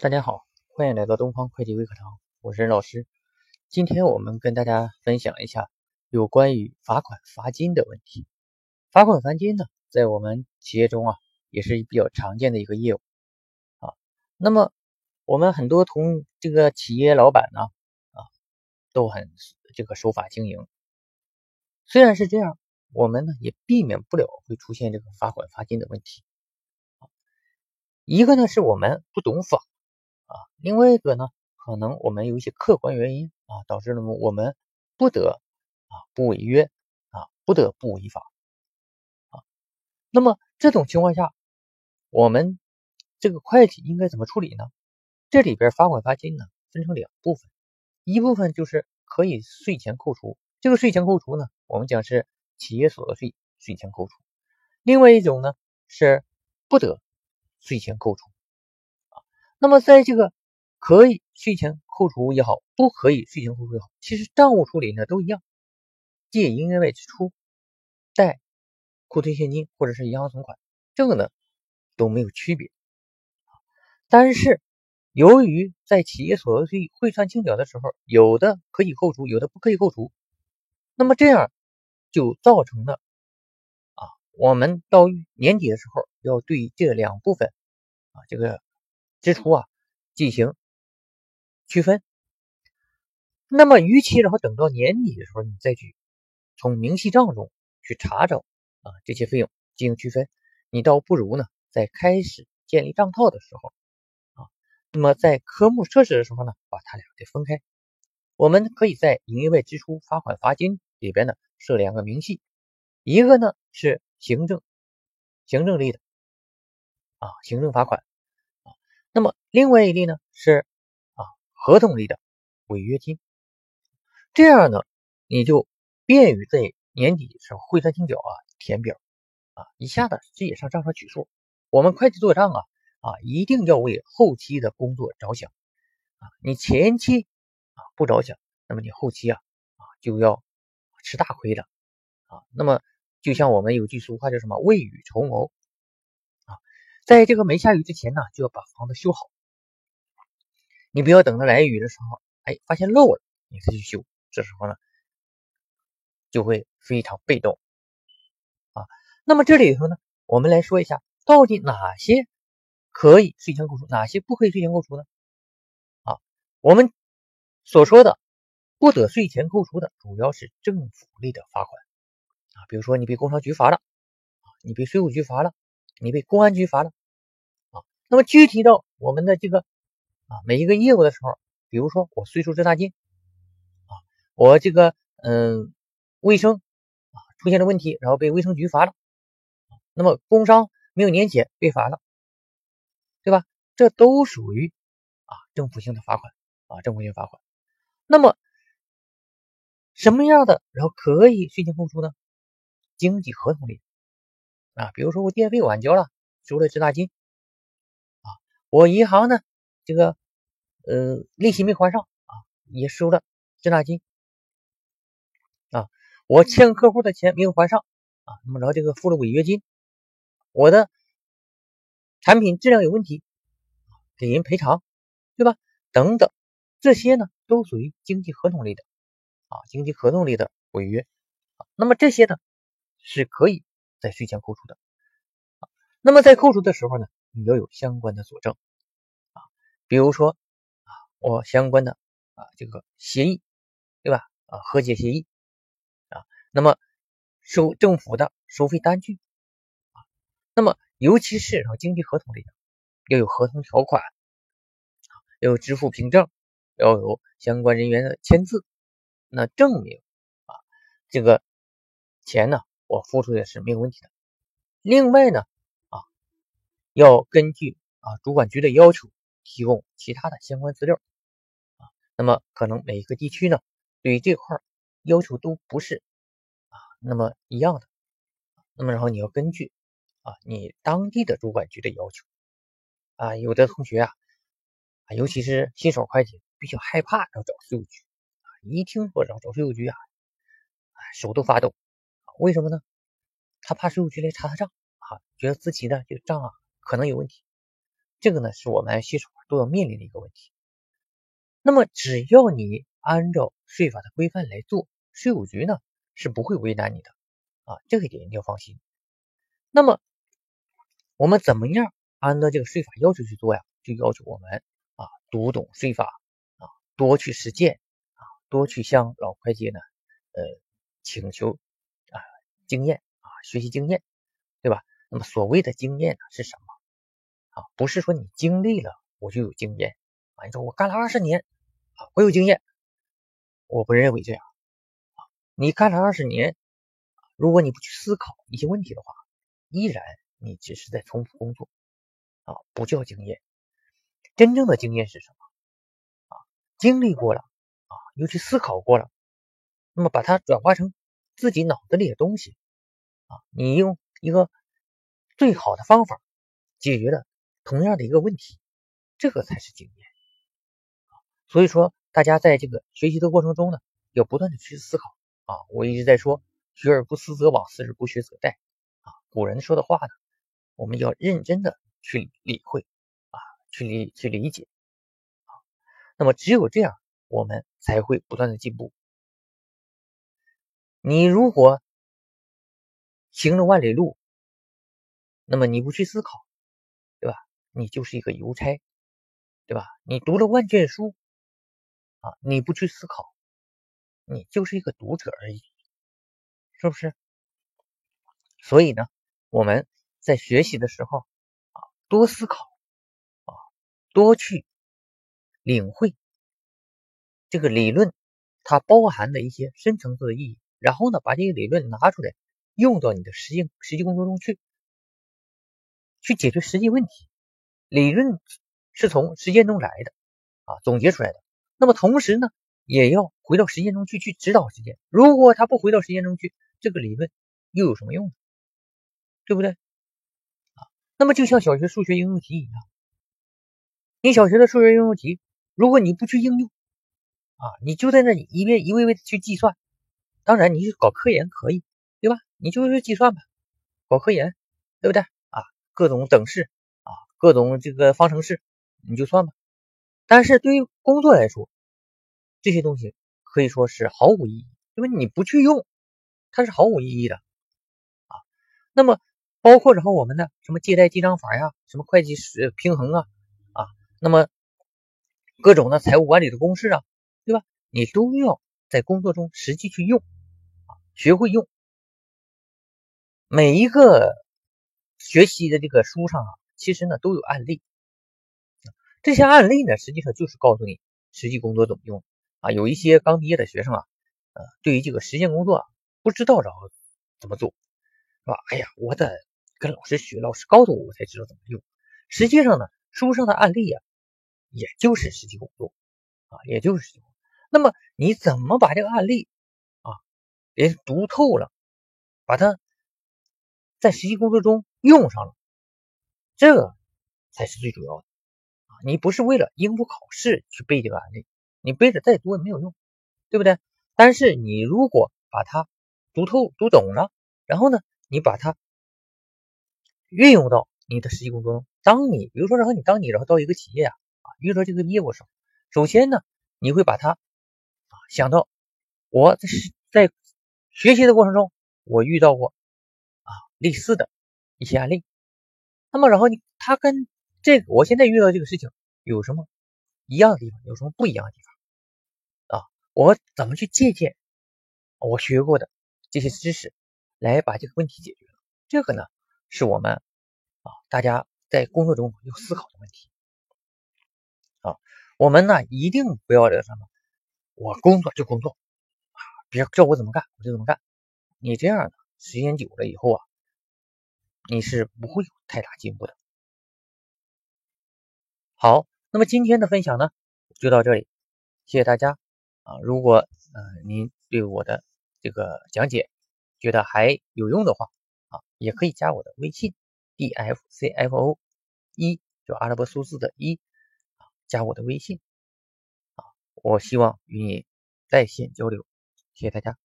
大家好，欢迎来到东方会计微课堂，我是任老师。今天我们跟大家分享一下有关于罚款罚金的问题。罚款罚金呢，在我们企业中啊，也是比较常见的一个业务啊。那么我们很多同这个企业老板呢啊，都很这个守法经营。虽然是这样，我们呢也避免不了会出现这个罚款罚金的问题。一个呢是我们不懂法。啊，另外一个呢，可能我们有一些客观原因啊，导致了我们不得啊不违约啊，不得不违法啊。那么这种情况下，我们这个会计应该怎么处理呢？这里边罚款罚金呢，分成两部分，一部分就是可以税前扣除，这个税前扣除呢，我们讲是企业所得税税前扣除；另外一种呢是不得税前扣除。那么，在这个可以税前扣除也好，不可以税前扣除也好，其实账务处理呢都一样，借营业外支出、贷库存现金或者是银行存款，这个呢都没有区别。但是，由于在企业所得税汇算清缴的时候，有的可以扣除，有的不可以扣除，那么这样就造成了啊，我们到年底的时候要对这两部分啊这个。支出啊，进行区分。那么，与其然后等到年底的时候你再去从明细账中去查找啊这些费用进行区分，你倒不如呢在开始建立账套的时候啊，那么在科目设置的时候呢，把它俩给分开。我们可以在营业外支出罚款罚金里边呢设两个明细，一个呢是行政行政类的啊行政罚款。那么另外一类呢是啊合同类的违约金，这样呢你就便于在年底时候汇算清缴啊填表啊一下子直接上账上取数。我们会计做账啊啊一定要为后期的工作着想啊，你前期啊不着想，那么你后期啊啊就要吃大亏了啊。那么就像我们有句俗话叫什么未雨绸缪。在这个没下雨之前呢，就要把房子修好。你不要等到来雨的时候，哎，发现漏了，你再去修，这时候呢，就会非常被动啊。那么这里头呢，我们来说一下，到底哪些可以税前扣除，哪些不可以税前扣除呢？啊，我们所说的不得税前扣除的，主要是政府类的罚款啊，比如说你被工商局罚了，啊，你被税务局罚了。你被公安局罚了啊？那么具体到我们的这个啊每一个业务的时候，比如说我税收滞纳金啊，我这个嗯卫生啊出现了问题，然后被卫生局罚了，那么工商没有年检被罚了，对吧？这都属于啊政府性的罚款啊政府性罚款。那么什么样的然后可以税前扣除呢？经济合同里。啊，比如说我电费晚交了，收了滞纳金，啊，我银行呢，这个呃利息没还上啊，也收了滞纳金，啊，我欠客户的钱没有还上啊，那么着这个付了违约金，我的产品质量有问题，给人赔偿，对吧？等等，这些呢都属于经济合同类的啊，经济合同类的违约，那么这些呢是可以。在税前扣除的啊，那么在扣除的时候呢，你要有相关的佐证啊，比如说啊，我相关的啊这个协议，对吧？啊，和解协议啊，那么收政府的收费单据啊，那么尤其是啊经济合同里的，要有合同条款，要有支付凭证，要有相关人员的签字，那证明啊这个钱呢。我付出的是没有问题的。另外呢，啊，要根据啊主管局的要求提供其他的相关资料啊。那么可能每一个地区呢，对于这块要求都不是啊那么一样的。那么然后你要根据啊你当地的主管局的要求啊。有的同学啊，啊尤其是新手会计比较害怕要找税务局啊，一听说要找税务局啊，手都发抖。为什么呢？他怕税务局来查他账啊，觉得自己的这个账啊可能有问题。这个呢是我们新手都要面临的一个问题。那么只要你按照税法的规范来做，税务局呢是不会为难你的啊，这个点一定要放心。那么我们怎么样按照这个税法要求去做呀？就要求我们啊读懂税法啊，多去实践啊，多去向老会计呢呃请求经验啊学习经验，对吧？那么所谓的经验呢是什么？啊，不是说你经历了我就有经验啊，你说我干了二十年，我有经验，我不认为这样啊。你干了二十年，如果你不去思考一些问题的话，依然你只是在重复工作啊，不叫经验。真正的经验是什么？啊，经历过了啊，又去思考过了，那么把它转化成自己脑子里的东西啊，你用一个最好的方法解决了同样的一个问题，这个才是经验。所以说，大家在这个学习的过程中呢，要不断的去思考啊。我一直在说“学而不思则罔，思而不学则殆”啊。古人说的话呢，我们要认真的去理会啊。去理去理解啊，那么只有这样，我们才会不断的进步。你如果行了万里路，那么你不去思考，对吧？你就是一个邮差，对吧？你读了万卷书啊，你不去思考，你就是一个读者而已，是不是？所以呢，我们在学习的时候啊，多思考。啊多去领会这个理论，它包含的一些深层次的意义，然后呢，把这个理论拿出来，用到你的实际实际工作中去，去解决实际问题。理论是从实践中来的啊，总结出来的。那么同时呢，也要回到实践中去，去指导实践。如果他不回到实践中去，这个理论又有什么用呢？对不对？啊，那么就像小学数学应用题一样。你小学的数学应用题，如果你不去应用，啊，你就在那里一遍一位位的去计算，当然你去搞科研可以，对吧？你就是计算吧，搞科研，对不对？啊，各种等式啊，各种这个方程式，你就算吧。但是对于工作来说，这些东西可以说是毫无意义，因为你不去用，它是毫无意义的啊。那么包括然后我们的什么借贷记账法呀，什么会计师平衡啊。啊那么，各种的财务管理的公式啊，对吧？你都要在工作中实际去用，学会用。每一个学习的这个书上啊，其实呢都有案例。这些案例呢，实际上就是告诉你实际工作怎么用啊。有一些刚毕业的学生啊，呃，对于这个实践工作啊，不知道着怎么做，是吧？哎呀，我得跟老师学，老师告诉我，我才知道怎么用。实际上呢，书上的案例啊。也就是实际工作啊，也就是。那么你怎么把这个案例给读透了，把它在实际工作中用上了，这才是最主要的啊！你不是为了应付考试去背这个案例，你背的再多也没有用，对不对？但是你如果把它读透、读懂了，然后呢，你把它运用到你的实际工作中，当你比如说，然后你当你然后到一个企业啊。遇到这个业务时，首先呢，你会把它啊想到我在在学习的过程中，我遇到过啊类似的一些案例。那么，然后你他跟这个我现在遇到这个事情有什么一样的地方，有什么不一样的地方啊？我怎么去借鉴我学过的这些知识来把这个问题解决？这个呢，是我们啊大家在工作中要思考的问题。啊，我们呢一定不要这什么，我工作就工作，别叫我怎么干我就怎么干。你这样的时间久了以后啊，你是不会有太大进步的。好，那么今天的分享呢就到这里，谢谢大家啊。如果呃您对我的这个讲解觉得还有用的话啊，也可以加我的微信 d f c f o 一，就阿拉伯数字的一。加我的微信啊，我希望与你在线交流，谢谢大家。